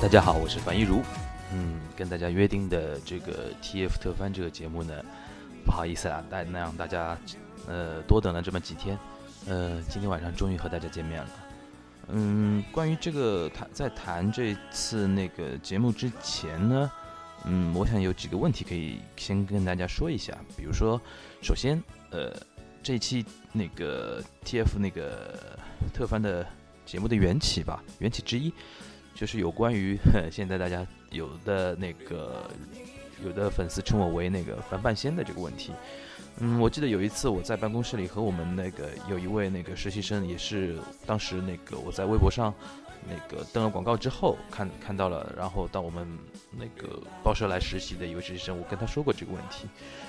大家好，我是樊一茹。嗯，跟大家约定的这个 TF 特番这个节目呢，不好意思啊，大那让大家呃多等了这么几天。呃，今天晚上终于和大家见面了。嗯，关于这个谈在谈这次那个节目之前呢，嗯，我想有几个问题可以先跟大家说一下。比如说，首先，呃，这一期那个 TF 那个特番的节目的缘起吧，缘起之一。就是有关于 现在大家有的那个有的粉丝称我为那个樊半仙的这个问题，嗯，我记得有一次我在办公室里和我们那个有一位那个实习生，也是当时那个我在微博上那个登了广告之后看看到了，然后到我们那个报社来实习的一位实习生，我跟他说过这个问题。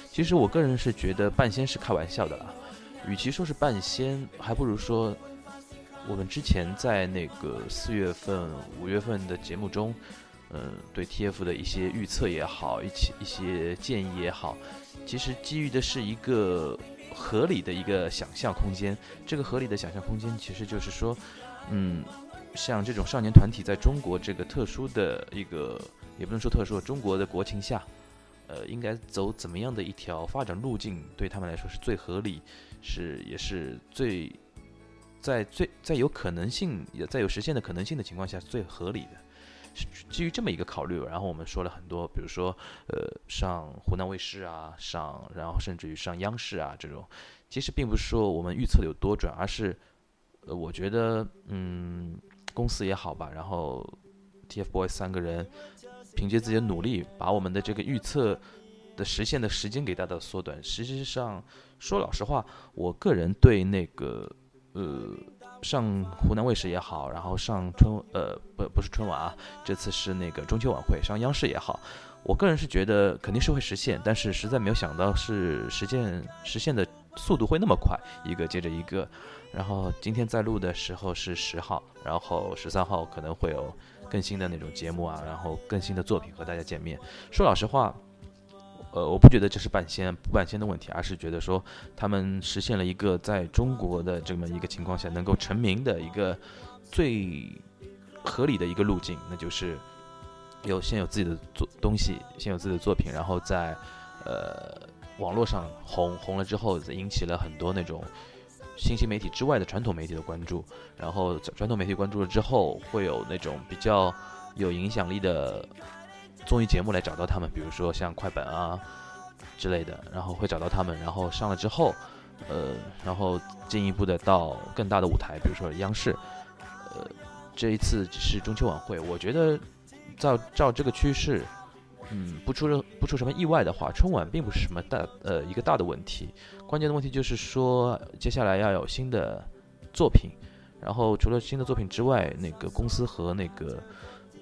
其实我个人是觉得半仙是开玩笑的啦，与其说是半仙，还不如说。我们之前在那个四月份、五月份的节目中，嗯，对 TF 的一些预测也好，一起一些建议也好，其实基于的是一个合理的一个想象空间。这个合理的想象空间，其实就是说，嗯，像这种少年团体在中国这个特殊的一个，也不能说特殊，中国的国情下，呃，应该走怎么样的一条发展路径，对他们来说是最合理，是也是最。在最在有可能性也在有实现的可能性的情况下，最合理的，是基于这么一个考虑。然后我们说了很多，比如说，呃，上湖南卫视啊，上然后甚至于上央视啊这种，其实并不是说我们预测的有多准，而是，呃，我觉得，嗯，公司也好吧，然后 TFBOYS 三个人凭借自己的努力，把我们的这个预测的实现的时间给大大缩短。实际上，说老实话，我个人对那个。呃，上湖南卫视也好，然后上春呃不不是春晚啊，这次是那个中秋晚会上央视也好，我个人是觉得肯定是会实现，但是实在没有想到是实现实现的速度会那么快，一个接着一个。然后今天在录的时候是十号，然后十三号可能会有更新的那种节目啊，然后更新的作品和大家见面。说老实话。呃，我不觉得这是半仙不半仙的问题，而是觉得说他们实现了一个在中国的这么一个情况下能够成名的一个最合理的一个路径，那就是有先有自己的作东西，先有自己的作品，然后在呃网络上红红了之后，引起了很多那种新兴媒体之外的传统媒体的关注，然后传统媒体关注了之后，会有那种比较有影响力的。综艺节目来找到他们，比如说像快本啊之类的，然后会找到他们，然后上了之后，呃，然后进一步的到更大的舞台，比如说央视，呃，这一次是中秋晚会，我觉得照照这个趋势，嗯，不出不出什么意外的话，春晚并不是什么大呃一个大的问题，关键的问题就是说接下来要有新的作品，然后除了新的作品之外，那个公司和那个。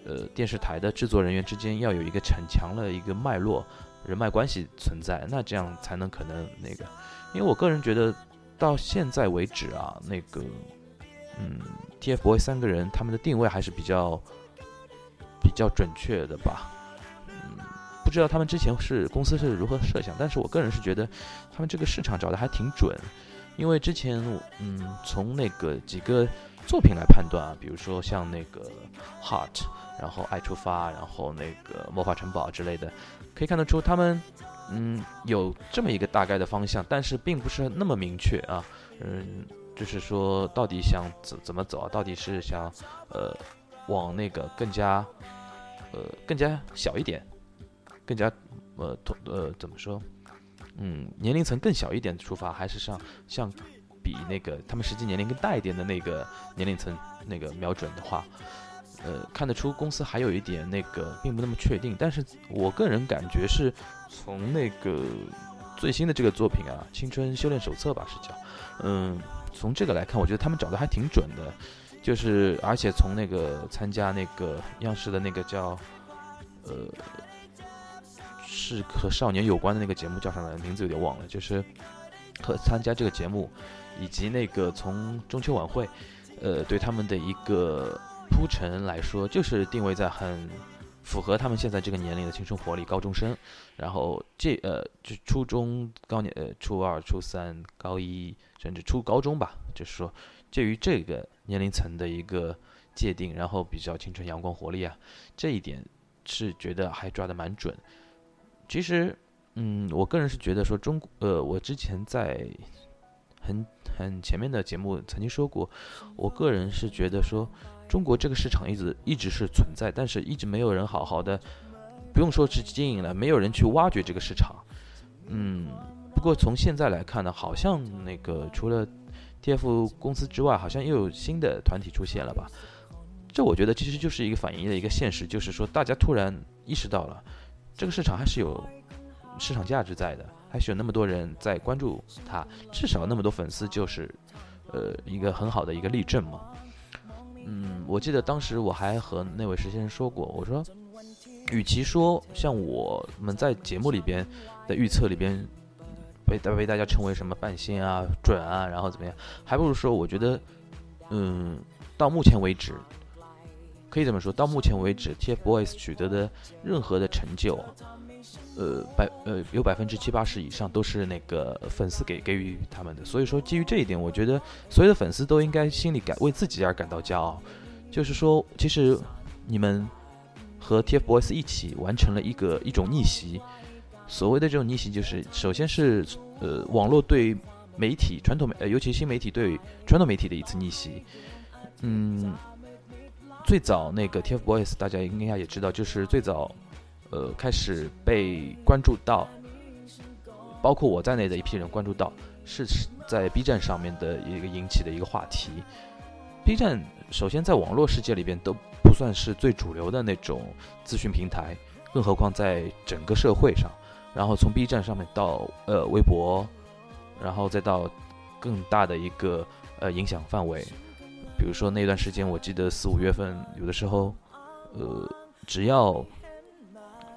呃，电视台的制作人员之间要有一个很强的一个脉络、人脉关系存在，那这样才能可能那个。因为我个人觉得，到现在为止啊，那个，嗯，TFBOYS 三个人他们的定位还是比较比较准确的吧。嗯，不知道他们之前是公司是如何设想，但是我个人是觉得他们这个市场找的还挺准。因为之前，嗯，从那个几个作品来判断啊，比如说像那个 Heart。然后爱出发，然后那个魔法城堡之类的，可以看得出他们，嗯，有这么一个大概的方向，但是并不是那么明确啊，嗯，就是说到底想怎怎么走啊？到底是想，呃，往那个更加，呃，更加小一点，更加，呃，呃怎么说？嗯，年龄层更小一点出发，还是像像比那个他们实际年龄更大一点的那个年龄层那个瞄准的话？呃，看得出公司还有一点那个并不那么确定，但是我个人感觉是从那个最新的这个作品啊，《青春修炼手册》吧是叫，嗯，从这个来看，我觉得他们找的还挺准的，就是而且从那个参加那个央视的那个叫，呃，是和少年有关的那个节目叫什么名字有点忘了，就是和参加这个节目，以及那个从中秋晚会，呃，对他们的一个铺陈来说，就是定位在很。符合他们现在这个年龄的青春活力，高中生，然后这呃，就初中高年呃，初二、初三、高一，甚至初高中吧，就是说介于这个年龄层的一个界定，然后比较青春阳光活力啊，这一点是觉得还抓得蛮准。其实，嗯，我个人是觉得说中呃，我之前在很很前面的节目曾经说过，我个人是觉得说。中国这个市场一直一直是存在，但是一直没有人好好的，不用说是经营了，没有人去挖掘这个市场。嗯，不过从现在来看呢，好像那个除了 TF 公司之外，好像又有新的团体出现了吧？这我觉得其实就是一个反映的一个现实，就是说大家突然意识到了这个市场还是有市场价值在的，还是有那么多人在关注他，至少那么多粉丝就是呃一个很好的一个例证嘛。嗯，我记得当时我还和那位实习生说过，我说，与其说像我们在节目里边的预测里边被被大家称为什么半仙啊、准啊，然后怎么样，还不如说，我觉得，嗯，到目前为止，可以这么说，到目前为止，TFBOYS 取得的任何的成就，呃，百呃有百分之七八十以上都是那个粉丝给给予他们的，所以说基于这一点，我觉得所有的粉丝都应该心里感为自己而感到骄傲。就是说，其实你们和 TFBOYS 一起完成了一个一种逆袭。所谓的这种逆袭，就是首先是呃网络对媒体传统媒呃尤其新媒体对传统媒体的一次逆袭。嗯，最早那个 TFBOYS 大家应该也知道，就是最早。呃，开始被关注到，包括我在内的一批人关注到，是在 B 站上面的一个引起的一个话题。B 站首先在网络世界里边都不算是最主流的那种资讯平台，更何况在整个社会上。然后从 B 站上面到呃微博，然后再到更大的一个呃影响范围，比如说那段时间，我记得四五月份有的时候，呃，只要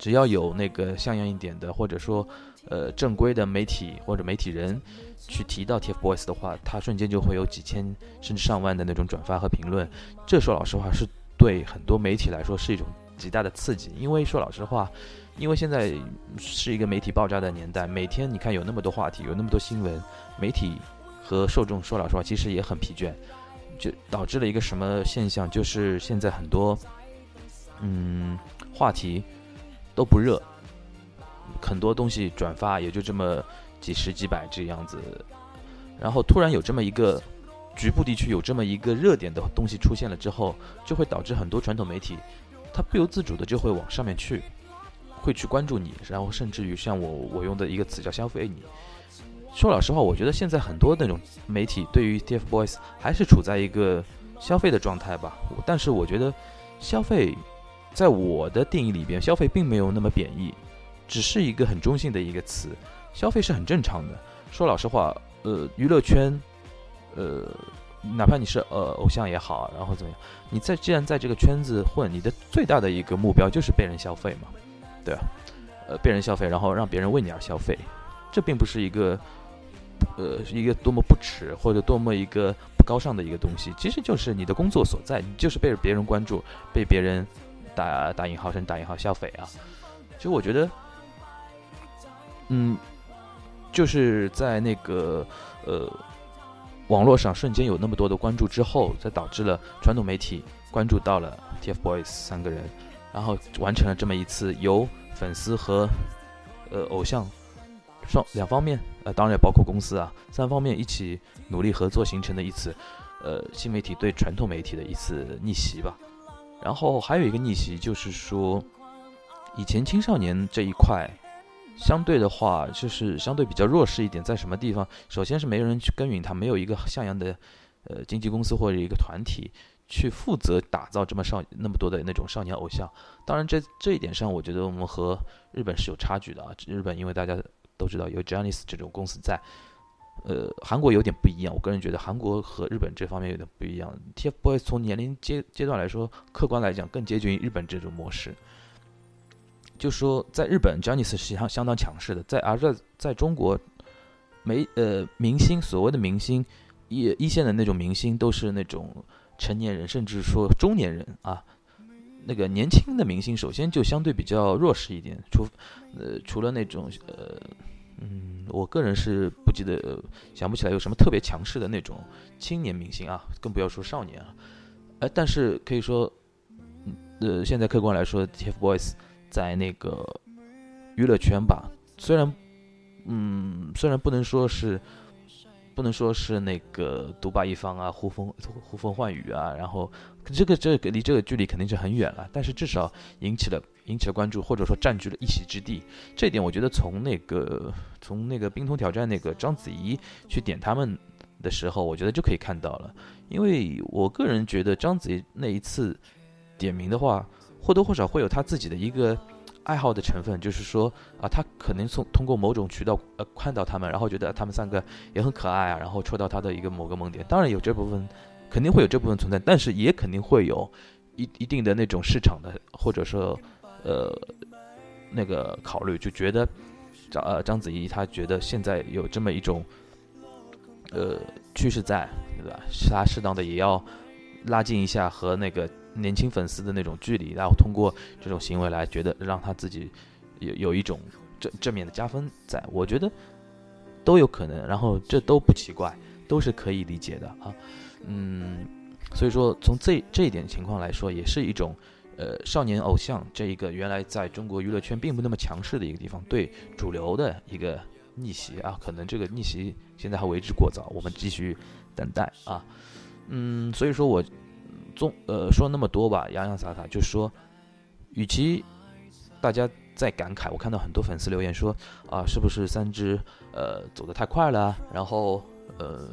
只要有那个像样一点的，或者说，呃，正规的媒体或者媒体人去提到 TFBOYS 的话，他瞬间就会有几千甚至上万的那种转发和评论。这说老实话，是对很多媒体来说是一种极大的刺激。因为说老实话，因为现在是一个媒体爆炸的年代，每天你看有那么多话题，有那么多新闻，媒体和受众说老实话其实也很疲倦，就导致了一个什么现象，就是现在很多，嗯，话题。都不热，很多东西转发也就这么几十几百这样子，然后突然有这么一个局部地区有这么一个热点的东西出现了之后，就会导致很多传统媒体，它不由自主的就会往上面去，会去关注你，然后甚至于像我我用的一个词叫消费你。说老实话，我觉得现在很多那种媒体对于 TFBOYS 还是处在一个消费的状态吧，但是我觉得消费。在我的定义里边，消费并没有那么贬义，只是一个很中性的一个词。消费是很正常的。说老实话，呃，娱乐圈，呃，哪怕你是呃偶像也好，然后怎么样，你在既然在这个圈子混，你的最大的一个目标就是被人消费嘛，对吧？呃，被人消费，然后让别人为你而消费，这并不是一个，呃，一个多么不耻或者多么一个不高尚的一个东西，其实就是你的工作所在，你就是被别人关注，被别人。打打引号声，打引号消费啊！其实我觉得，嗯，就是在那个呃网络上瞬间有那么多的关注之后，才导致了传统媒体关注到了 TFBOYS 三个人，然后完成了这么一次由粉丝和呃偶像双两方面，呃当然也包括公司啊三方面一起努力合作形成的一次呃新媒体对传统媒体的一次逆袭吧。然后还有一个逆袭，就是说，以前青少年这一块，相对的话，就是相对比较弱势一点，在什么地方？首先是没人去耕耘它，没有一个像样的，呃，经纪公司或者一个团体去负责打造这么少那么多的那种少年偶像。当然，这这一点上，我觉得我们和日本是有差距的啊。日本因为大家都知道有 Johnny's 这种公司在。呃，韩国有点不一样，我个人觉得韩国和日本这方面有点不一样。TFBOYS 从年龄阶阶段来说，客观来讲更接近于日本这种模式。就说在日本，Johnny's 实际上相当强势的，在而在在中国，没呃明星所谓的明星一一线的那种明星都是那种成年人，甚至说中年人啊。那个年轻的明星首先就相对比较弱势一点，除呃除了那种呃。嗯，我个人是不记得，想不起来有什么特别强势的那种青年明星啊，更不要说少年了。哎，但是可以说，呃，现在客观来说，TFBOYS 在那个娱乐圈吧，虽然，嗯，虽然不能说是，不能说是那个独霸一方啊，呼风呼风唤雨啊，然后这个这个离这个距离肯定是很远了，但是至少引起了。引起了关注，或者说占据了一席之地，这一点我觉得从那个从那个冰桶挑战那个章子怡去点他们的时候，我觉得就可以看到了。因为我个人觉得章子怡那一次点名的话，或多或少会有他自己的一个爱好的成分，就是说啊，他可能从通过某种渠道呃看到他们，然后觉得他们三个也很可爱啊，然后戳到他的一个某个萌点。当然有这部分，肯定会有这部分存在，但是也肯定会有一一定的那种市场的，或者说。呃，那个考虑就觉得章呃章子怡她觉得现在有这么一种呃趋势在，对吧？她适当的也要拉近一下和那个年轻粉丝的那种距离，然后通过这种行为来觉得让她自己有有一种正正面的加分，在我觉得都有可能，然后这都不奇怪，都是可以理解的啊。嗯，所以说从这这一点情况来说，也是一种。呃，少年偶像这一个原来在中国娱乐圈并不那么强势的一个地方，对主流的一个逆袭啊，可能这个逆袭现在还为之过早，我们继续等待啊。嗯，所以说我综呃说那么多吧，洋洋洒洒就说，与其大家在感慨，我看到很多粉丝留言说啊，是不是三只呃走得太快了，然后呃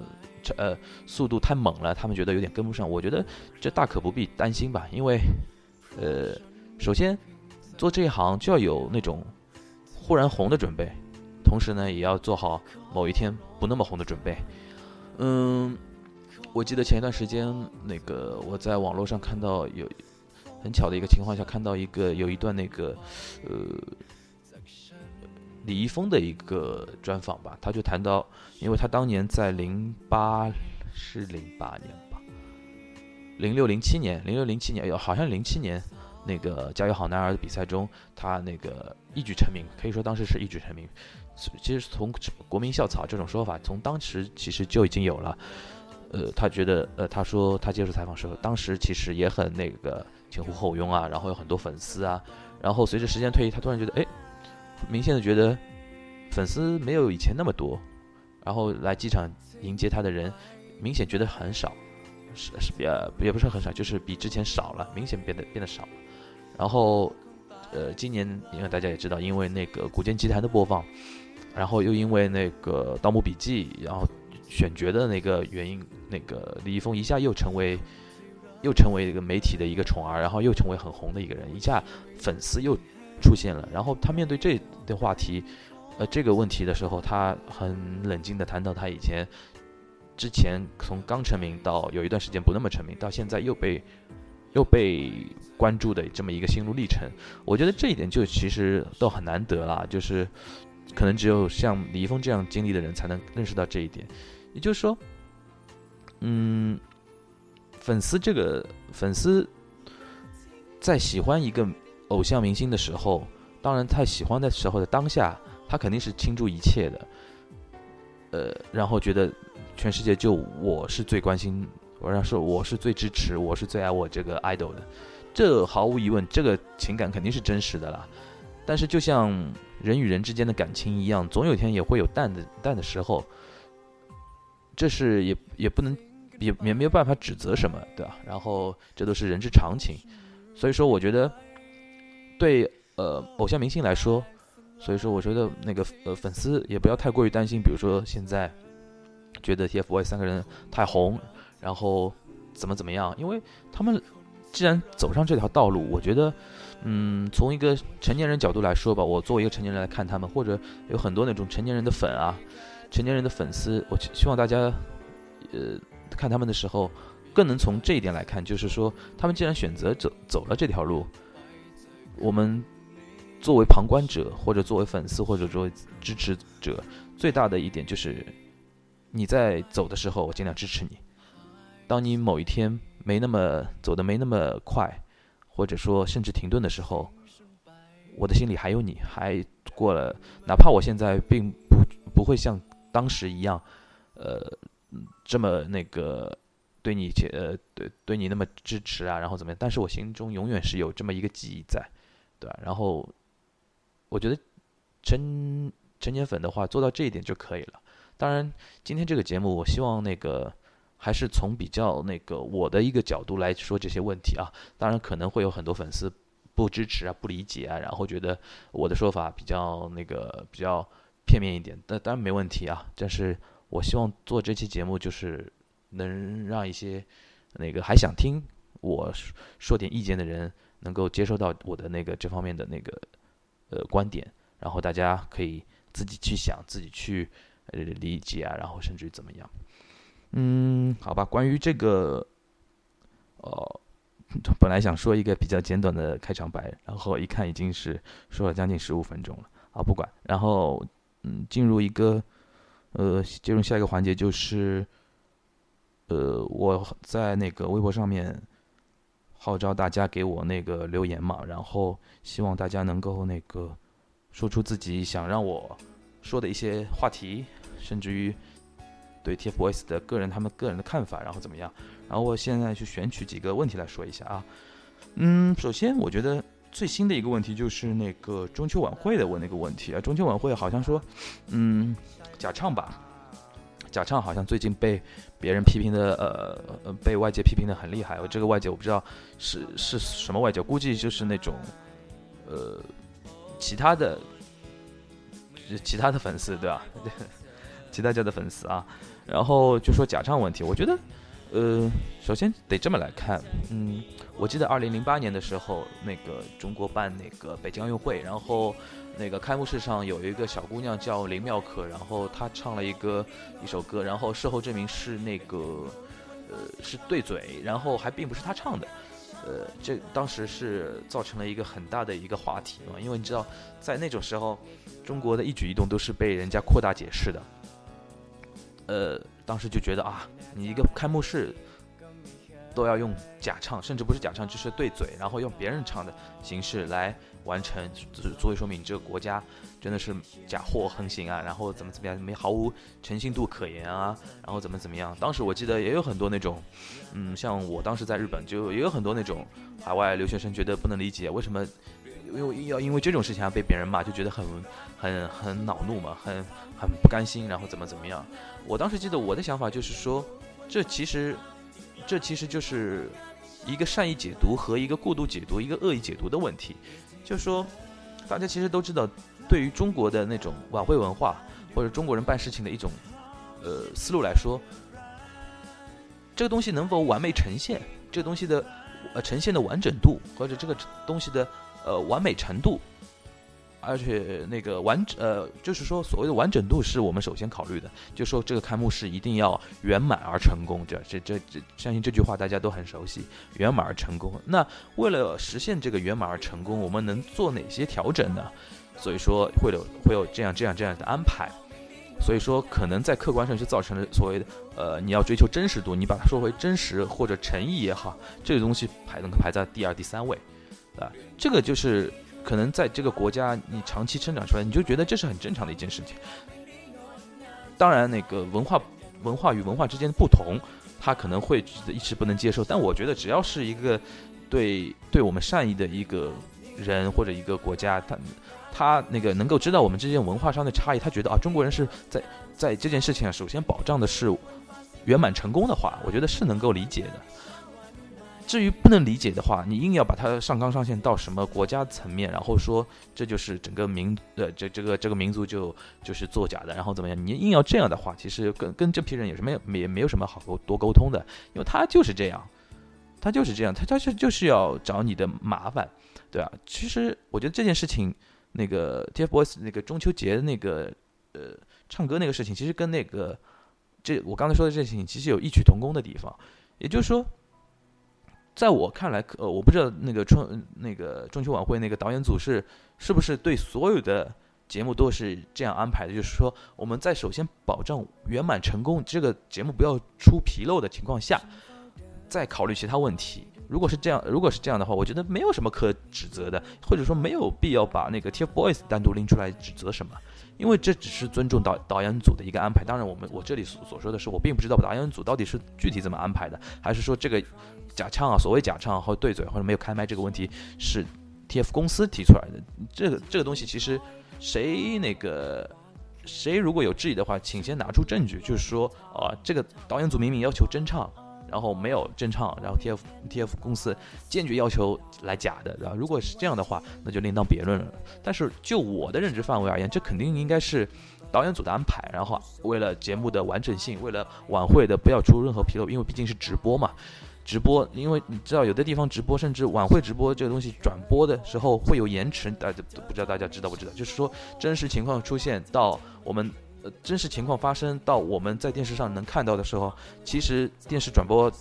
呃速度太猛了，他们觉得有点跟不上。我觉得这大可不必担心吧，因为。呃，首先做这一行就要有那种忽然红的准备，同时呢，也要做好某一天不那么红的准备。嗯，我记得前一段时间，那个我在网络上看到有很巧的一个情况下，看到一个有一段那个呃李易峰的一个专访吧，他就谈到，因为他当年在零八是零八年。零六零七年，零六零七年，有好像零七年，那个加油好男儿的比赛中，他那个一举成名，可以说当时是一举成名。其实从国民校草这种说法，从当时其实就已经有了。呃，他觉得，呃，他说他接受采访时候，当时其实也很那个前呼后拥啊，然后有很多粉丝啊。然后随着时间推移，他突然觉得，哎，明显的觉得粉丝没有以前那么多，然后来机场迎接他的人，明显觉得很少。是是比较也不是很少，就是比之前少了，明显变得变得少了。然后，呃，今年因为大家也知道，因为那个《古剑奇谭》的播放，然后又因为那个《盗墓笔记》，然后选角的那个原因，那个李易峰一下又成为又成为一个媒体的一个宠儿，然后又成为很红的一个人，一下粉丝又出现了。然后他面对这的话题，呃，这个问题的时候，他很冷静的谈到他以前。之前从刚成名到有一段时间不那么成名，到现在又被又被关注的这么一个心路历程，我觉得这一点就其实都很难得了，就是可能只有像李易峰这样经历的人才能认识到这一点。也就是说，嗯，粉丝这个粉丝在喜欢一个偶像明星的时候，当然他喜欢的时候的当下，他肯定是倾注一切的，呃，然后觉得。全世界就我是最关心，我要说我是最支持，我是最爱我这个 idol 的，这毫无疑问，这个情感肯定是真实的啦。但是就像人与人之间的感情一样，总有一天也会有淡的淡的时候，这是也也不能也也没有办法指责什么，对吧？然后这都是人之常情，所以说我觉得对呃偶像明星来说，所以说我觉得那个呃粉丝也不要太过于担心，比如说现在。觉得 TFBOYS 三个人太红，然后怎么怎么样？因为他们既然走上这条道路，我觉得，嗯，从一个成年人角度来说吧，我作为一个成年人来看他们，或者有很多那种成年人的粉啊，成年人的粉丝，我希望大家，呃，看他们的时候，更能从这一点来看，就是说，他们既然选择走走了这条路，我们作为旁观者，或者作为粉丝，或者作为支持者，最大的一点就是，你在走的时候，我尽量支持你。当你某一天没那么走的没那么快，或者说甚至停顿的时候，我的心里还有你，还过了，哪怕我现在并不不会像当时一样，呃，这么那个对你呃对对你那么支持啊，然后怎么样？但是我心中永远是有这么一个记忆在，对吧？然后我觉得成成年粉的话做到这一点就可以了。当然，今天这个节目，我希望那个。还是从比较那个我的一个角度来说这些问题啊，当然可能会有很多粉丝不支持啊、不理解啊，然后觉得我的说法比较那个比较片面一点，但当然没问题啊。但是我希望做这期节目就是能让一些那个还想听我说说点意见的人能够接收到我的那个这方面的那个呃观点，然后大家可以自己去想、自己去呃理解啊，然后甚至于怎么样。嗯，好吧。关于这个，呃，本来想说一个比较简短的开场白，然后一看已经是说了将近十五分钟了啊，不管。然后，嗯，进入一个，呃，进入下一个环节就是，呃，我在那个微博上面号召大家给我那个留言嘛，然后希望大家能够那个说出自己想让我说的一些话题，甚至于。对 TFBOYS 的个人他们个人的看法，然后怎么样？然后我现在去选取几个问题来说一下啊。嗯，首先我觉得最新的一个问题就是那个中秋晚会的问那个问题啊。中秋晚会好像说，嗯，假唱吧，假唱好像最近被别人批评的，呃，被外界批评的很厉害。我这个外界我不知道是是什么外界，估计就是那种，呃，其他的，其他的粉丝对吧？其他家的粉丝啊。然后就说假唱问题，我觉得，呃，首先得这么来看，嗯，我记得二零零八年的时候，那个中国办那个北京奥运会，然后那个开幕式上有一个小姑娘叫林妙可，然后她唱了一个一首歌，然后事后证明是那个，呃，是对嘴，然后还并不是她唱的，呃，这当时是造成了一个很大的一个话题嘛，因为你知道，在那种时候，中国的一举一动都是被人家扩大解释的。呃，当时就觉得啊，你一个开幕式都要用假唱，甚至不是假唱，就是对嘴，然后用别人唱的形式来完成，足以说明这个国家真的是假货横行啊，然后怎么怎么样，没毫无诚信度可言啊，然后怎么怎么样。当时我记得也有很多那种，嗯，像我当时在日本，就也有很多那种海外留学生觉得不能理解为什么。因为要因为这种事情要被别人骂，就觉得很很很恼怒嘛，很很不甘心，然后怎么怎么样。我当时记得我的想法就是说，这其实这其实就是一个善意解读和一个过度解读、一个恶意解读的问题。就是说，大家其实都知道，对于中国的那种晚会文化或者中国人办事情的一种呃思路来说，这个东西能否完美呈现，这个东西的呃呈现的完整度或者这个东西的。呃，完美程度，而且那个完呃，就是说所谓的完整度是我们首先考虑的，就说这个开幕式一定要圆满而成功，这这这这，相信这句话大家都很熟悉，圆满而成功。那为了实现这个圆满而成功，我们能做哪些调整呢？所以说会有会有这样这样这样的安排，所以说可能在客观上就造成了所谓的呃，你要追求真实度，你把它说回真实或者诚意也好，这个东西排能排在第二第三位。啊，这个就是可能在这个国家你长期生长出来，你就觉得这是很正常的一件事情。当然，那个文化文化与文化之间的不同，他可能会一直不能接受。但我觉得，只要是一个对对我们善意的一个人或者一个国家，他他那个能够知道我们之间文化上的差异，他觉得啊，中国人是在在这件事情上首先保障的是圆满成功的话，我觉得是能够理解的。至于不能理解的话，你硬要把它上纲上线到什么国家层面，然后说这就是整个民呃这这个这个民族就就是作假的，然后怎么样？你硬要这样的话，其实跟跟这批人也是没有也没有什么好沟多沟通的，因为他就是这样，他就是这样，他他是就是要找你的麻烦，对啊。其实我觉得这件事情，那个 TFBOYS 那个中秋节那个呃唱歌那个事情，其实跟那个这我刚才说的这件事情，其实有异曲同工的地方。也就是说，在我看来，呃，我不知道那个春那个中秋晚会那个导演组是是不是对所有的节目都是这样安排的，就是说我们在首先保证圆满成功，这个节目不要出纰漏的情况下。再考虑其他问题。如果是这样，如果是这样的话，我觉得没有什么可指责的，或者说没有必要把那个 TFBOYS 单独拎出来指责什么，因为这只是尊重导导演组的一个安排。当然，我们我这里所所说的是，我并不知道导演组到底是具体怎么安排的，还是说这个假唱啊，所谓假唱或对嘴或者没有开麦这个问题是 TF 公司提出来的。这个这个东西其实谁那个谁如果有质疑的话，请先拿出证据，就是说啊，这个导演组明明要求真唱。然后没有真唱，然后 T F T F 公司坚决要求来假的，然后如果是这样的话，那就另当别论了。但是就我的认知范围而言，这肯定应该是导演组的安排。然后为了节目的完整性，为了晚会的不要出任何纰漏，因为毕竟是直播嘛，直播，因为你知道有的地方直播，甚至晚会直播这个东西转播的时候会有延迟，大家都不知道大家知道不知道？就是说真实情况出现到我们。真实情况发生到我们在电视上能看到的时候，其实电视转播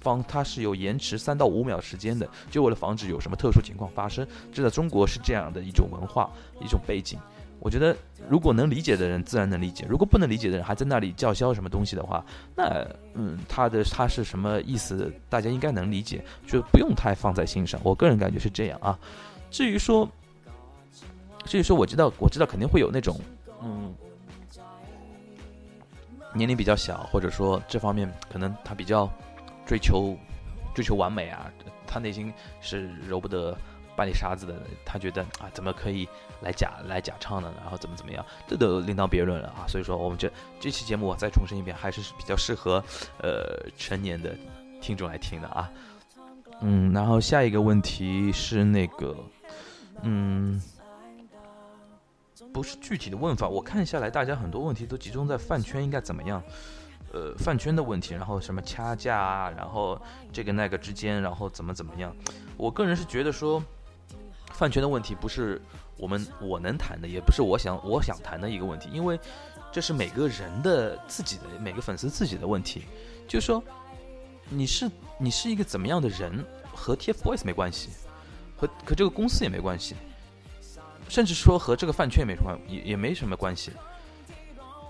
方它是有延迟三到五秒时间的，就为了防止有什么特殊情况发生。这在中国是这样的一种文化、一种背景。我觉得，如果能理解的人自然能理解；如果不能理解的人还在那里叫嚣什么东西的话，那嗯，他的他是什么意思，大家应该能理解，就不用太放在心上。我个人感觉是这样啊。至于说，至于说，我知道，我知道肯定会有那种嗯。年龄比较小，或者说这方面可能他比较追求追求完美啊，他内心是揉不得半粒沙子的。他觉得啊，怎么可以来假来假唱呢？然后怎么怎么样，这都另当别论了啊。所以说，我们这这期节目我再重申一遍，还是比较适合呃成年的听众来听的啊。嗯，然后下一个问题是那个，嗯。不是具体的问法，我看下来，大家很多问题都集中在饭圈应该怎么样，呃，饭圈的问题，然后什么掐架啊，然后这个那个之间，然后怎么怎么样。我个人是觉得说，饭圈的问题不是我们我能谈的，也不是我想我想谈的一个问题，因为这是每个人的自己的每个粉丝自己的问题。就是说，你是你是一个怎么样的人，和 TFBOYS 没关系，和和这个公司也没关系。甚至说和这个饭圈没什么也也没什么关系，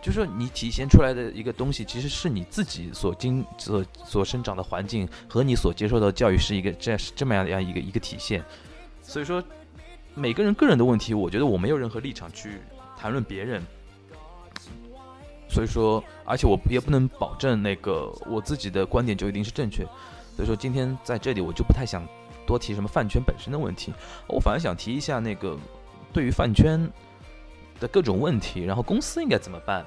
就是说你体现出来的一个东西，其实是你自己所经所所生长的环境和你所接受的教育是一个这样这么样的样一个一个体现。所以说，每个人个人的问题，我觉得我没有任何立场去谈论别人。所以说，而且我也不能保证那个我自己的观点就一定是正确。所以说，今天在这里我就不太想多提什么饭圈本身的问题，我反而想提一下那个。对于饭圈的各种问题，然后公司应该怎么办？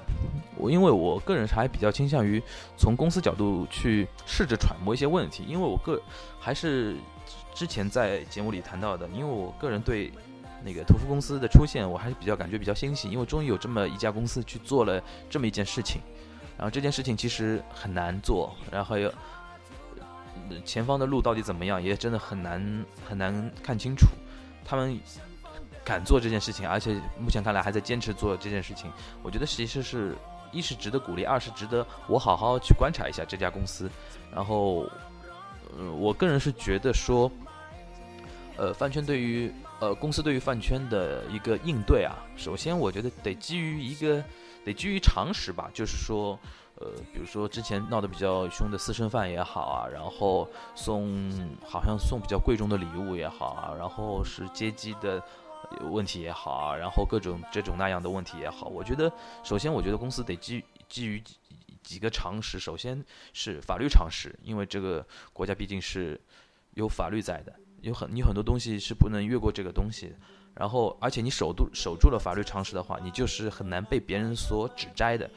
我因为我个人还比较倾向于从公司角度去试着揣摩一些问题，因为我个还是之前在节目里谈到的，因为我个人对那个屠夫公司的出现，我还是比较感觉比较欣喜，因为终于有这么一家公司去做了这么一件事情，然后这件事情其实很难做，然后有前方的路到底怎么样，也真的很难很难看清楚，他们。敢做这件事情，而且目前看来还在坚持做这件事情，我觉得其实是一是值得鼓励，二是值得我好好去观察一下这家公司。然后，嗯，我个人是觉得说，呃，饭圈对于呃公司对于饭圈的一个应对啊，首先我觉得得基于一个得基于常识吧，就是说，呃，比如说之前闹得比较凶的私生饭也好啊，然后送好像送比较贵重的礼物也好啊，然后是接机的。问题也好啊，然后各种这种那样的问题也好，我觉得首先我觉得公司得基基于几个常识，首先是法律常识，因为这个国家毕竟是有法律在的，有很你很多东西是不能越过这个东西，然后而且你守住守住了法律常识的话，你就是很难被别人所指摘的，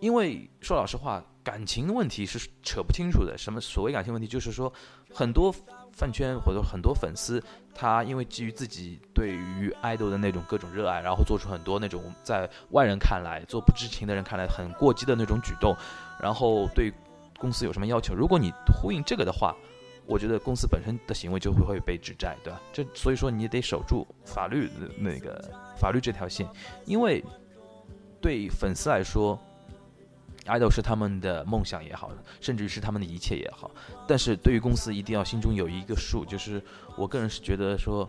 因为说老实话，感情问题是扯不清楚的，什么所谓感情问题，就是说很多。饭圈或者很多粉丝，他因为基于自己对于爱豆的那种各种热爱，然后做出很多那种在外人看来做不知情的人看来很过激的那种举动，然后对公司有什么要求？如果你呼应这个的话，我觉得公司本身的行为就会会被指摘，对吧？这所以说你得守住法律那个法律这条线，因为对粉丝来说，idol 是他们的梦想也好，甚至于是他们的一切也好。但是对于公司，一定要心中有一个数，就是我个人是觉得说，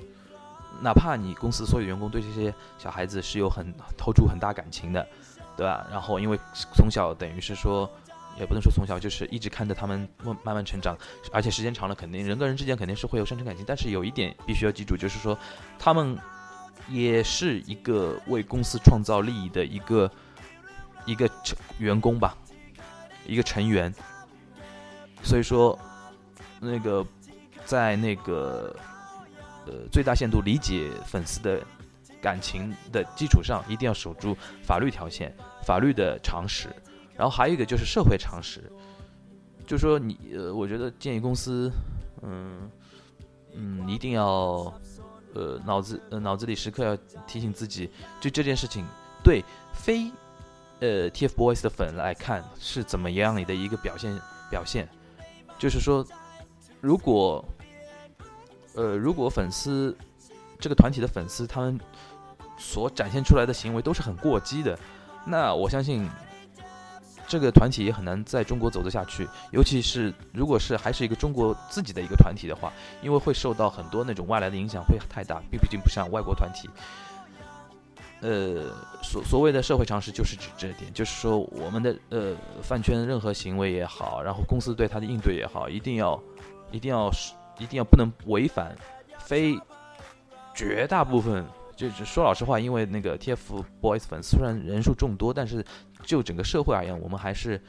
哪怕你公司所有员工对这些小孩子是有很投注很大感情的，对吧？然后因为从小等于是说。也不能说从小就是一直看着他们慢慢慢成长，而且时间长了，肯定人跟人之间肯定是会有深层感情。但是有一点必须要记住，就是说他们也是一个为公司创造利益的一个一个成员工吧，一个成员。所以说，那个在那个呃最大限度理解粉丝的感情的基础上，一定要守住法律条线、法律的常识。然后还有一个就是社会常识，就说你呃，我觉得建议公司，嗯嗯，一定要呃脑子呃脑子里时刻要提醒自己，就这件事情对非呃 TFBOYS 的粉来看是怎么样的一个表现表现，就是说如果呃如果粉丝这个团体的粉丝他们所展现出来的行为都是很过激的，那我相信。这个团体也很难在中国走得下去，尤其是如果是还是一个中国自己的一个团体的话，因为会受到很多那种外来的影响会太大，并毕竟不像外国团体。呃，所所谓的社会常识就是指这点，就是说我们的呃饭圈任何行为也好，然后公司对他的应对也好，一定要一定要是一定要不能违反非绝大部分。就是说老实话，因为那个 TFBOYS 粉丝虽然人数众多，但是就整个社会而言，我们还是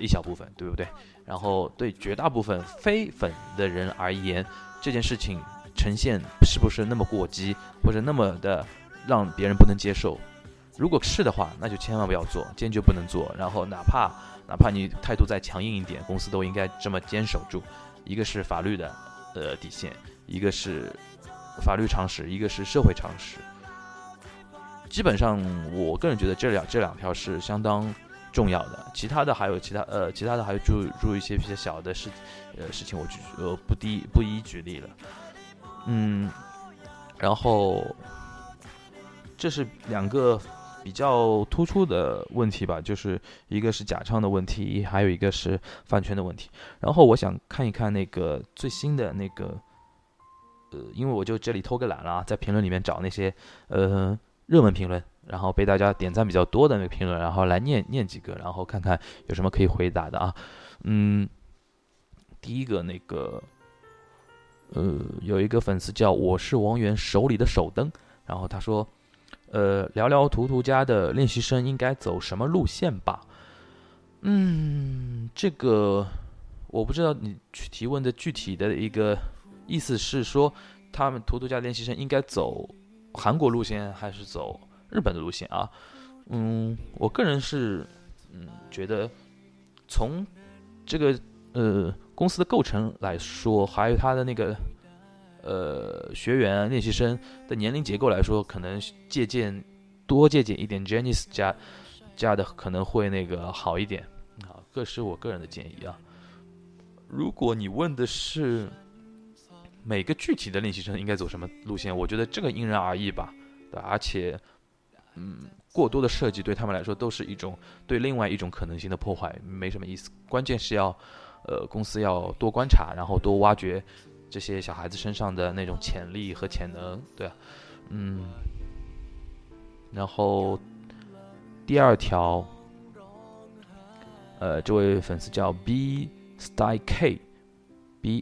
一小部分，对不对？然后对绝大部分非粉的人而言，这件事情呈现是不是那么过激，或者那么的让别人不能接受？如果是的话，那就千万不要做，坚决不能做。然后哪怕哪怕你态度再强硬一点，公司都应该这么坚守住。一个是法律的呃底线，一个是法律常识，一个是社会常识。基本上，我个人觉得这两这两条是相当重要的。其他的还有其他呃，其他的还有注注一些比较小的事呃事情，我就呃不低不一举例了。嗯，然后这是两个比较突出的问题吧，就是一个是假唱的问题，还有一个是饭圈的问题。然后我想看一看那个最新的那个呃，因为我就这里偷个懒了啊，在评论里面找那些呃。热门评论，然后被大家点赞比较多的那个评论，然后来念念几个，然后看看有什么可以回答的啊。嗯，第一个那个，呃，有一个粉丝叫我是王源手里的手灯，然后他说，呃，聊聊图图家的练习生应该走什么路线吧。嗯，这个我不知道你去提问的具体的一个意思是说，他们图图家练习生应该走。韩国路线还是走日本的路线啊？嗯，我个人是嗯觉得从这个呃公司的构成来说，还有他的那个呃学员练习生的年龄结构来说，可能借鉴多借鉴一点 Jennice 家家的可能会那个好一点啊。这是我个人的建议啊。如果你问的是。每个具体的练习生应该走什么路线？我觉得这个因人而异吧，对，而且，嗯，过多的设计对他们来说都是一种对另外一种可能性的破坏，没什么意思。关键是要，呃，公司要多观察，然后多挖掘这些小孩子身上的那种潜力和潜能，对，嗯。然后第二条，呃，这位粉丝叫 Bstyk，B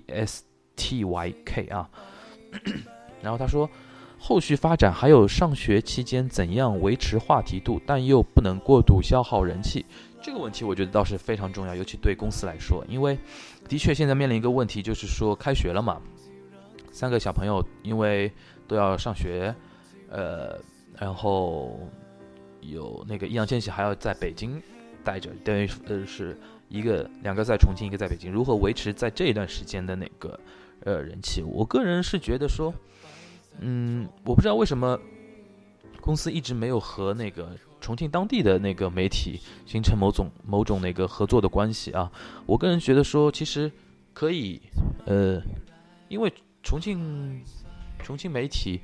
S T Y K 啊，然后他说，后续发展还有上学期间怎样维持话题度，但又不能过度消耗人气，这个问题我觉得倒是非常重要，尤其对公司来说，因为的确现在面临一个问题，就是说开学了嘛，三个小朋友因为都要上学，呃，然后有那个易烊千玺还要在北京待着，等于呃是一个两个在重庆，一个在北京，如何维持在这一段时间的那个。呃，人气，我个人是觉得说，嗯，我不知道为什么公司一直没有和那个重庆当地的那个媒体形成某种某种那个合作的关系啊。我个人觉得说，其实可以，呃，因为重庆重庆媒体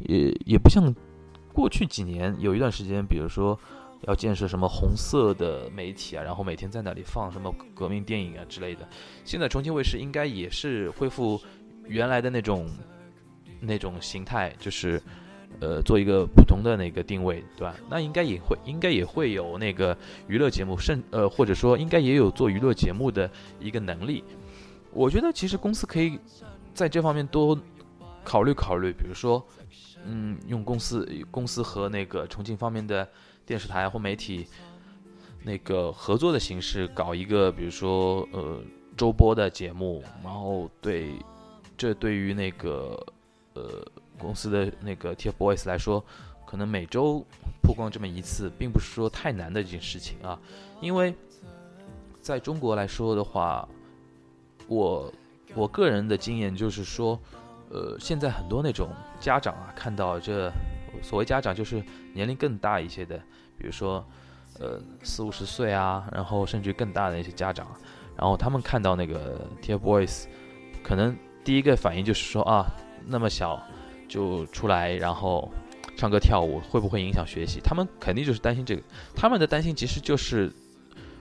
也也不像过去几年有一段时间，比如说要建设什么红色的媒体啊，然后每天在那里放什么革命电影啊之类的。现在重庆卫视应该也是恢复原来的那种那种形态，就是呃做一个普通的那个定位，对吧？那应该也会应该也会有那个娱乐节目，甚呃或者说应该也有做娱乐节目的一个能力。我觉得其实公司可以在这方面多考虑考虑，比如说，嗯，用公司公司和那个重庆方面的电视台或媒体那个合作的形式，搞一个比如说呃周播的节目，然后对这对于那个呃公司的那个 TFBOYS 来说，可能每周曝光这么一次，并不是说太难的一件事情啊，因为在中国来说的话。我我个人的经验就是说，呃，现在很多那种家长啊，看到这所谓家长就是年龄更大一些的，比如说呃四五十岁啊，然后甚至更大的一些家长，然后他们看到那个 TFBOYS，可能第一个反应就是说啊，那么小就出来，然后唱歌跳舞会不会影响学习？他们肯定就是担心这个，他们的担心其实就是。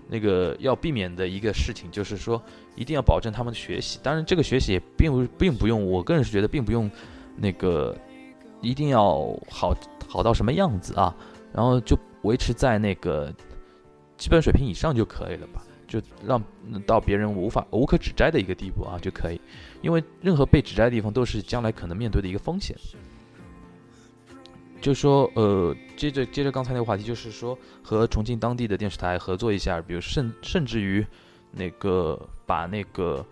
那个要避免的一个事情，就是说一定要保证他们的学习。当然，这个学习也并不并不用，我个人是觉得并不用那个一定要好好到什么样子啊，然后就维持在那个基本水平以上就可以了吧，就让到别人无法无可指摘的一个地步啊就可以。因为任何被指摘的地方都是将来可能面对的一个风险。就说，呃，接着接着刚才那个话题，就是说和重庆当地的电视台合作一下，比如甚甚至于那个把那个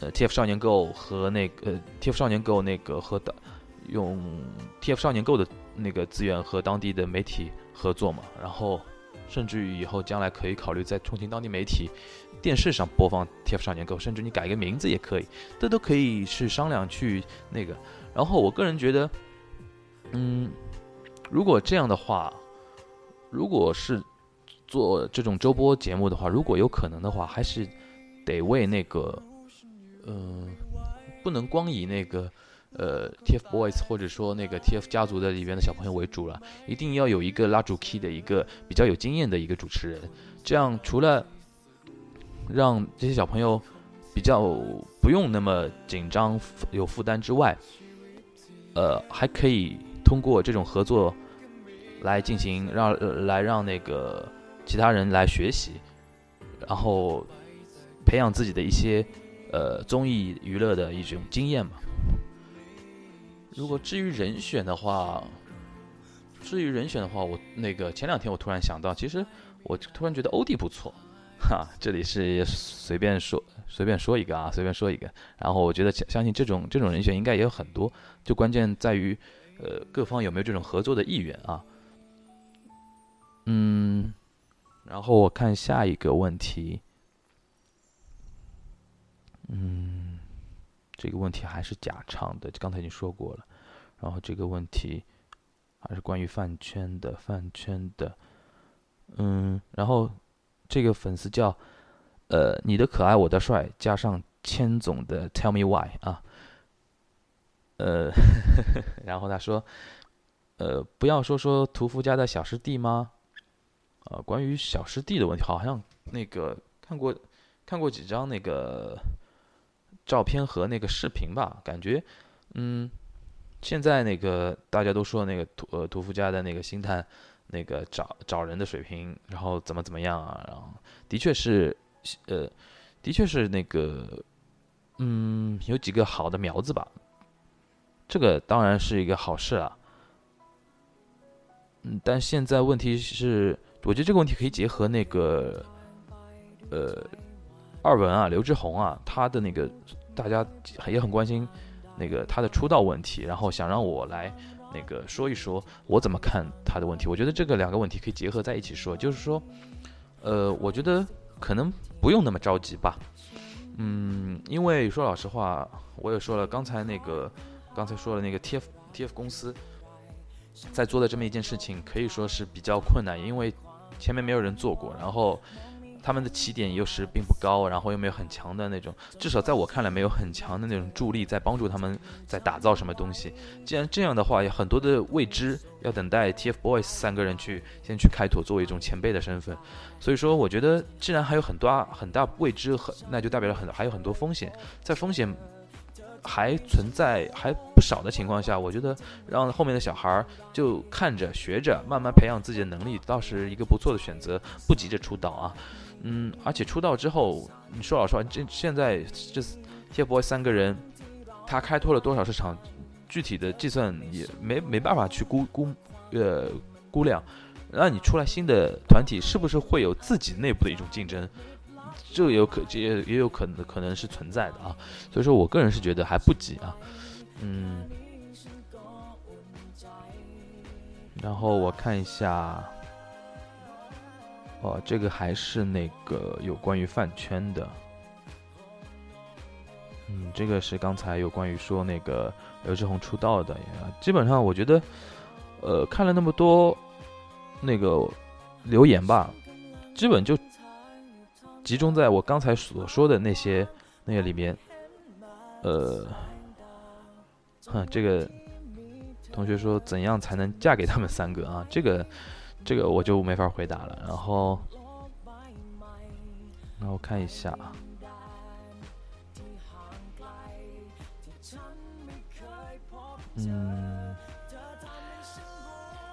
呃 TF 少年 Go 和那个呃 TF 少年 Go 那个和的用 TF 少年 Go 的那个资源和当地的媒体合作嘛，然后甚至于以后将来可以考虑在重庆当地媒体电视上播放 TF 少年 Go，甚至你改个名字也可以，这都可以是商量去那个。然后我个人觉得。嗯，如果这样的话，如果是做这种周播节目的话，如果有可能的话，还是得为那个，呃，不能光以那个呃 TFBOYS 或者说那个 TF 家族的里边的小朋友为主了，一定要有一个拉主 key 的一个比较有经验的一个主持人，这样除了让这些小朋友比较不用那么紧张有负担之外，呃，还可以。通过这种合作来进行，让来让那个其他人来学习，然后培养自己的一些呃综艺娱乐的一种经验嘛。如果至于人选的话，至于人选的话，我那个前两天我突然想到，其实我突然觉得欧弟不错，哈，这里是随便说随便说一个啊，随便说一个。然后我觉得相信这种这种人选应该也有很多，就关键在于。呃，各方有没有这种合作的意愿啊？嗯，然后我看下一个问题，嗯，这个问题还是假唱的，刚才已经说过了。然后这个问题还是关于饭圈的，饭圈的，嗯，然后这个粉丝叫呃你的可爱我的帅加上千总的 Tell me why 啊。呃，然后他说，呃，不要说说屠夫家的小师弟吗？呃，关于小师弟的问题，好像那个看过看过几张那个照片和那个视频吧，感觉，嗯，现在那个大家都说那个屠呃屠夫家的那个星探那个找找人的水平，然后怎么怎么样啊？然后的确是，呃，的确是那个，嗯，有几个好的苗子吧。这个当然是一个好事啊，嗯，但现在问题是，我觉得这个问题可以结合那个，呃，二文啊，刘志宏啊，他的那个大家也很关心那个他的出道问题，然后想让我来那个说一说我怎么看他的问题。我觉得这个两个问题可以结合在一起说，就是说，呃，我觉得可能不用那么着急吧，嗯，因为说老实话，我也说了，刚才那个。刚才说了那个 TF TF 公司在做的这么一件事情，可以说是比较困难，因为前面没有人做过。然后，他们的起点又是并不高，然后又没有很强的那种，至少在我看来没有很强的那种助力在帮助他们在打造什么东西。既然这样的话，有很多的未知要等待 TFBOYS 三个人去先去开拓，作为一种前辈的身份。所以说，我觉得既然还有很多很大未知，很那就代表了很还有很多风险，在风险。还存在还不少的情况下，我觉得让后面的小孩儿就看着学着，慢慢培养自己的能力，倒是一个不错的选择。不急着出道啊，嗯，而且出道之后，你说老实话，这现在这 TFBOYS 三个人，他开拓了多少市场，具体的计算也没没办法去估估呃估量。那你出来新的团体，是不是会有自己内部的一种竞争？这有可这也也有可能可能是存在的啊，所以说我个人是觉得还不急啊，嗯，然后我看一下，哦，这个还是那个有关于饭圈的，嗯，这个是刚才有关于说那个刘志宏出道的，基本上我觉得，呃，看了那么多那个留言吧，基本就。集中在我刚才所说的那些那个里面，呃，哼，这个同学说怎样才能嫁给他们三个啊？这个这个我就没法回答了。然后，然后看一下，嗯，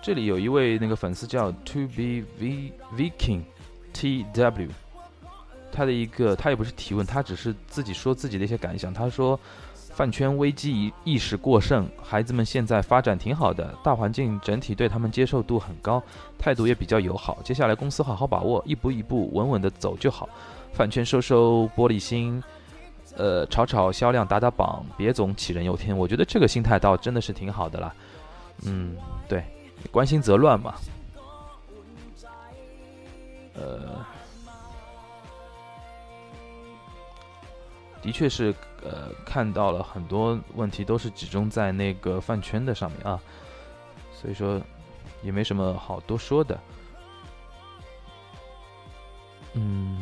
这里有一位那个粉丝叫 To Be V Viking T W。他的一个，他也不是提问，他只是自己说自己的一些感想。他说，饭圈危机意识过剩，孩子们现在发展挺好的，大环境整体对他们接受度很高，态度也比较友好。接下来公司好好把握，一步一步稳稳的走就好。饭圈收收玻璃心，呃，炒炒销量，打打榜，别总杞人忧天。我觉得这个心态倒真的是挺好的啦。嗯，对，关心则乱嘛。呃。的确是，呃，看到了很多问题都是集中在那个饭圈的上面啊，所以说也没什么好多说的。嗯，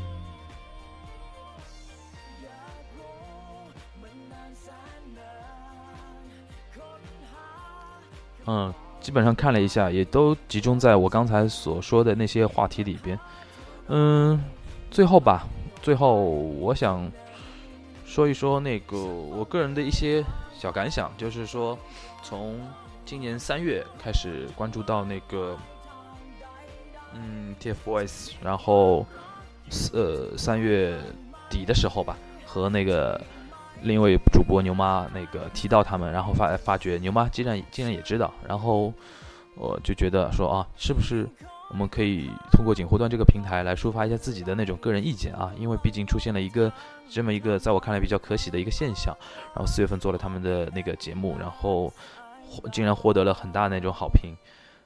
嗯，基本上看了一下，也都集中在我刚才所说的那些话题里边。嗯，最后吧，最后我想。说一说那个我个人的一些小感想，就是说，从今年三月开始关注到那个，嗯，TFBOYS，然后，呃，三月底的时候吧，和那个另一位主播牛妈那个提到他们，然后发发觉牛妈竟然竟然也知道，然后我就觉得说啊，是不是？我们可以通过锦湖端这个平台来抒发一下自己的那种个人意见啊，因为毕竟出现了一个这么一个在我看来比较可喜的一个现象。然后四月份做了他们的那个节目，然后竟然获得了很大那种好评，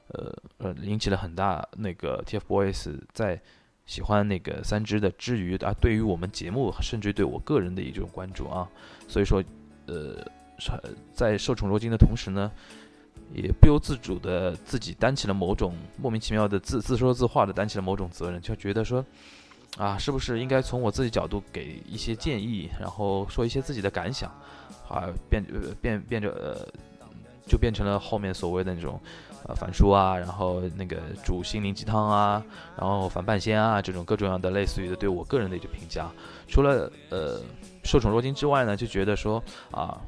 呃呃，引起了很大那个 TFBOYS 在喜欢那个三只的之余啊，对于我们节目甚至对我个人的一种关注啊，所以说呃在受宠若惊的同时呢。也不由自主的自己担起了某种莫名其妙的自自说自话的担起了某种责任，就觉得说，啊，是不是应该从我自己角度给一些建议，然后说一些自己的感想，啊，变变变着呃，就变成了后面所谓的那种，呃，反书啊，然后那个煮心灵鸡汤啊，然后反半仙啊，这种各种样的类似于的对我个人的一个评价，除了呃受宠若惊之外呢，就觉得说啊。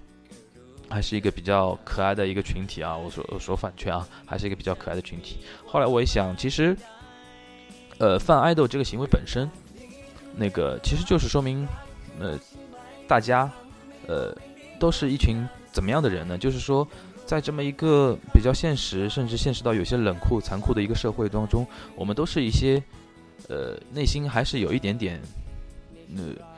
还是一个比较可爱的一个群体啊！我说我说反圈啊，还是一个比较可爱的群体。后来我一想，其实，呃，饭爱豆这个行为本身，那个其实就是说明，呃，大家，呃，都是一群怎么样的人呢？就是说，在这么一个比较现实，甚至现实到有些冷酷、残酷的一个社会当中，我们都是一些，呃，内心还是有一点点，呃。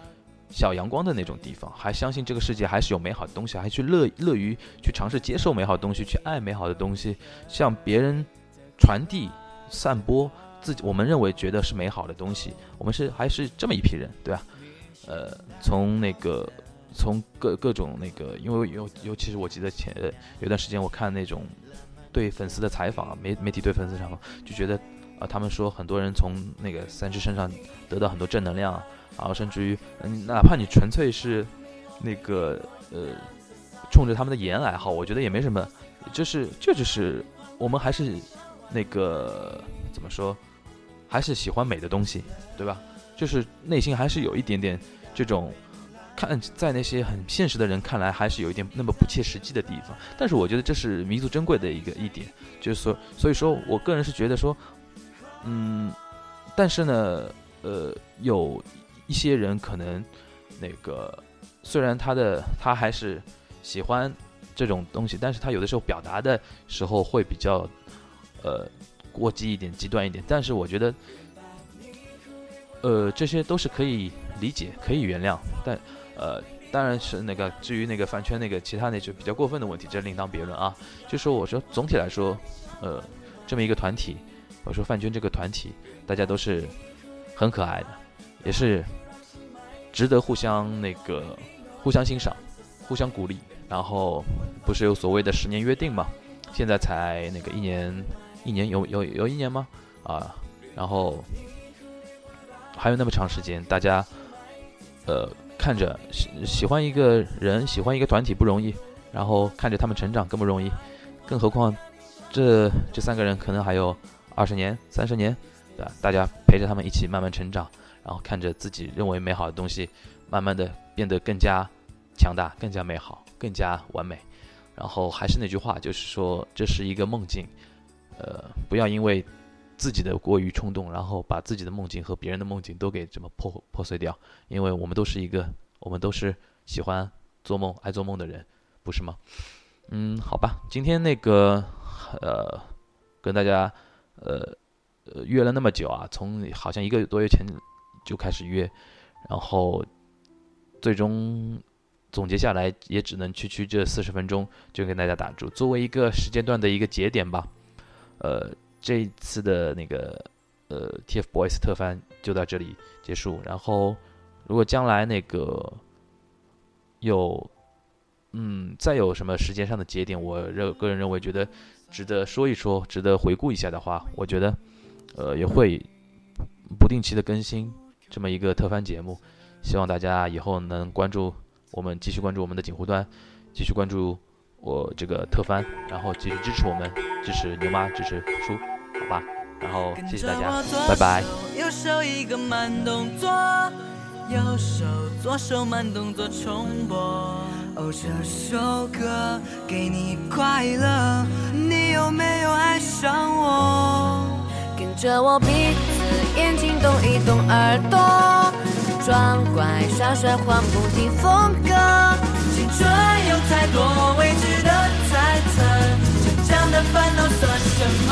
小阳光的那种地方，还相信这个世界还是有美好的东西，还去乐乐于去尝试接受美好的东西，去爱美好的东西，向别人传递、散播自己我们认为觉得是美好的东西。我们是还是这么一批人，对吧？呃，从那个从各各种那个，因为尤尤其是我记得前有段时间我看那种对粉丝的采访，媒媒体对粉丝采访，就觉得他们说很多人从那个三只身上得到很多正能量，然后甚至于，嗯，哪怕你纯粹是那个呃，冲着他们的颜来好，我觉得也没什么，就是这就是我们还是那个怎么说，还是喜欢美的东西，对吧？就是内心还是有一点点这种。看在那些很现实的人看来，还是有一点那么不切实际的地方。但是我觉得这是弥足珍贵的一个一点，就是说，所以说我个人是觉得说，嗯，但是呢，呃，有一些人可能那个虽然他的他还是喜欢这种东西，但是他有的时候表达的时候会比较呃过激一点、极端一点。但是我觉得，呃，这些都是可以理解、可以原谅，但。呃，当然是那个，至于那个饭圈那个其他那些比较过分的问题，这另当别论啊。就说我说总体来说，呃，这么一个团体，我说饭圈这个团体，大家都是很可爱的，也是值得互相那个互相欣赏、互相鼓励。然后不是有所谓的十年约定吗？现在才那个一年，一年有有有一年吗？啊，然后还有那么长时间，大家呃。看着喜喜欢一个人，喜欢一个团体不容易，然后看着他们成长更不容易，更何况这这三个人可能还有二十年、三十年，对吧？大家陪着他们一起慢慢成长，然后看着自己认为美好的东西，慢慢的变得更加强大、更加美好、更加完美。然后还是那句话，就是说这是一个梦境，呃，不要因为。自己的过于冲动，然后把自己的梦境和别人的梦境都给这么破破碎掉，因为我们都是一个，我们都是喜欢做梦、爱做梦的人，不是吗？嗯，好吧，今天那个呃，跟大家呃呃约了那么久啊，从好像一个多月前就开始约，然后最终总结下来也只能区区这四十分钟就跟大家打住，作为一个时间段的一个节点吧，呃。这一次的那个呃 TFBOYS 特番就到这里结束。然后，如果将来那个有嗯再有什么时间上的节点，我认个人认为觉得值得说一说、值得回顾一下的话，我觉得呃也会不定期的更新这么一个特番节目。希望大家以后能关注我们，继续关注我们的锦湖端，继续关注我这个特番，然后继续支持我们，支持牛妈，支持叔。好吧，然后谢谢大家，拜拜。右手一个慢动作，右手左手慢动作重播。哦，这首歌给你快乐，你有没有爱上我？跟着我鼻子眼睛动一动，耳朵装乖耍帅换不停风格。青春有太多未知的猜测。成长的烦恼算什么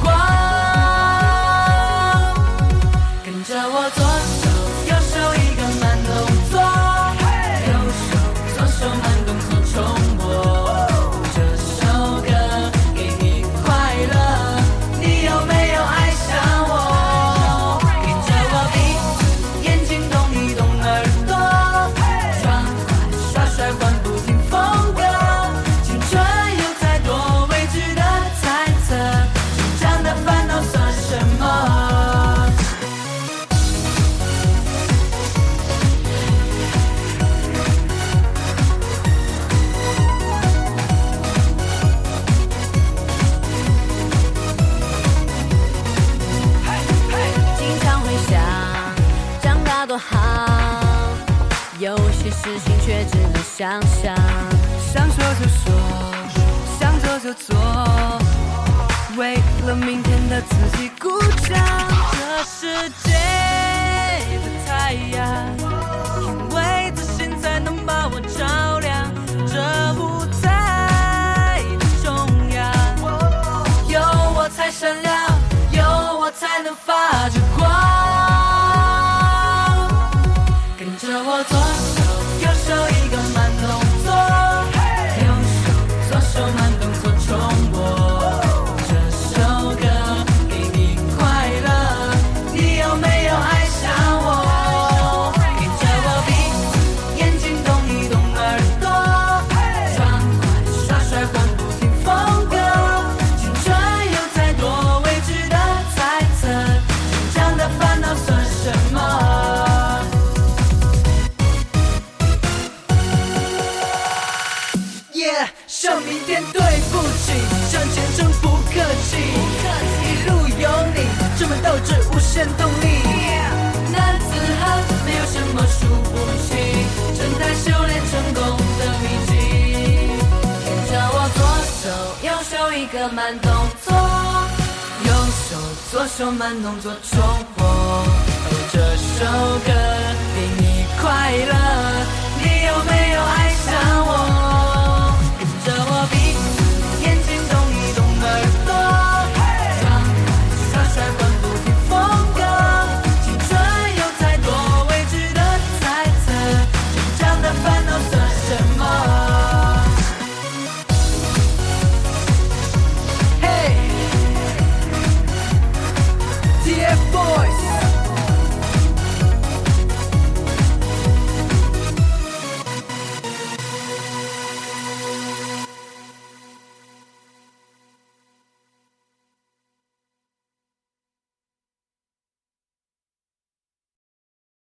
光。左手右手一个慢动作，右手左手慢动作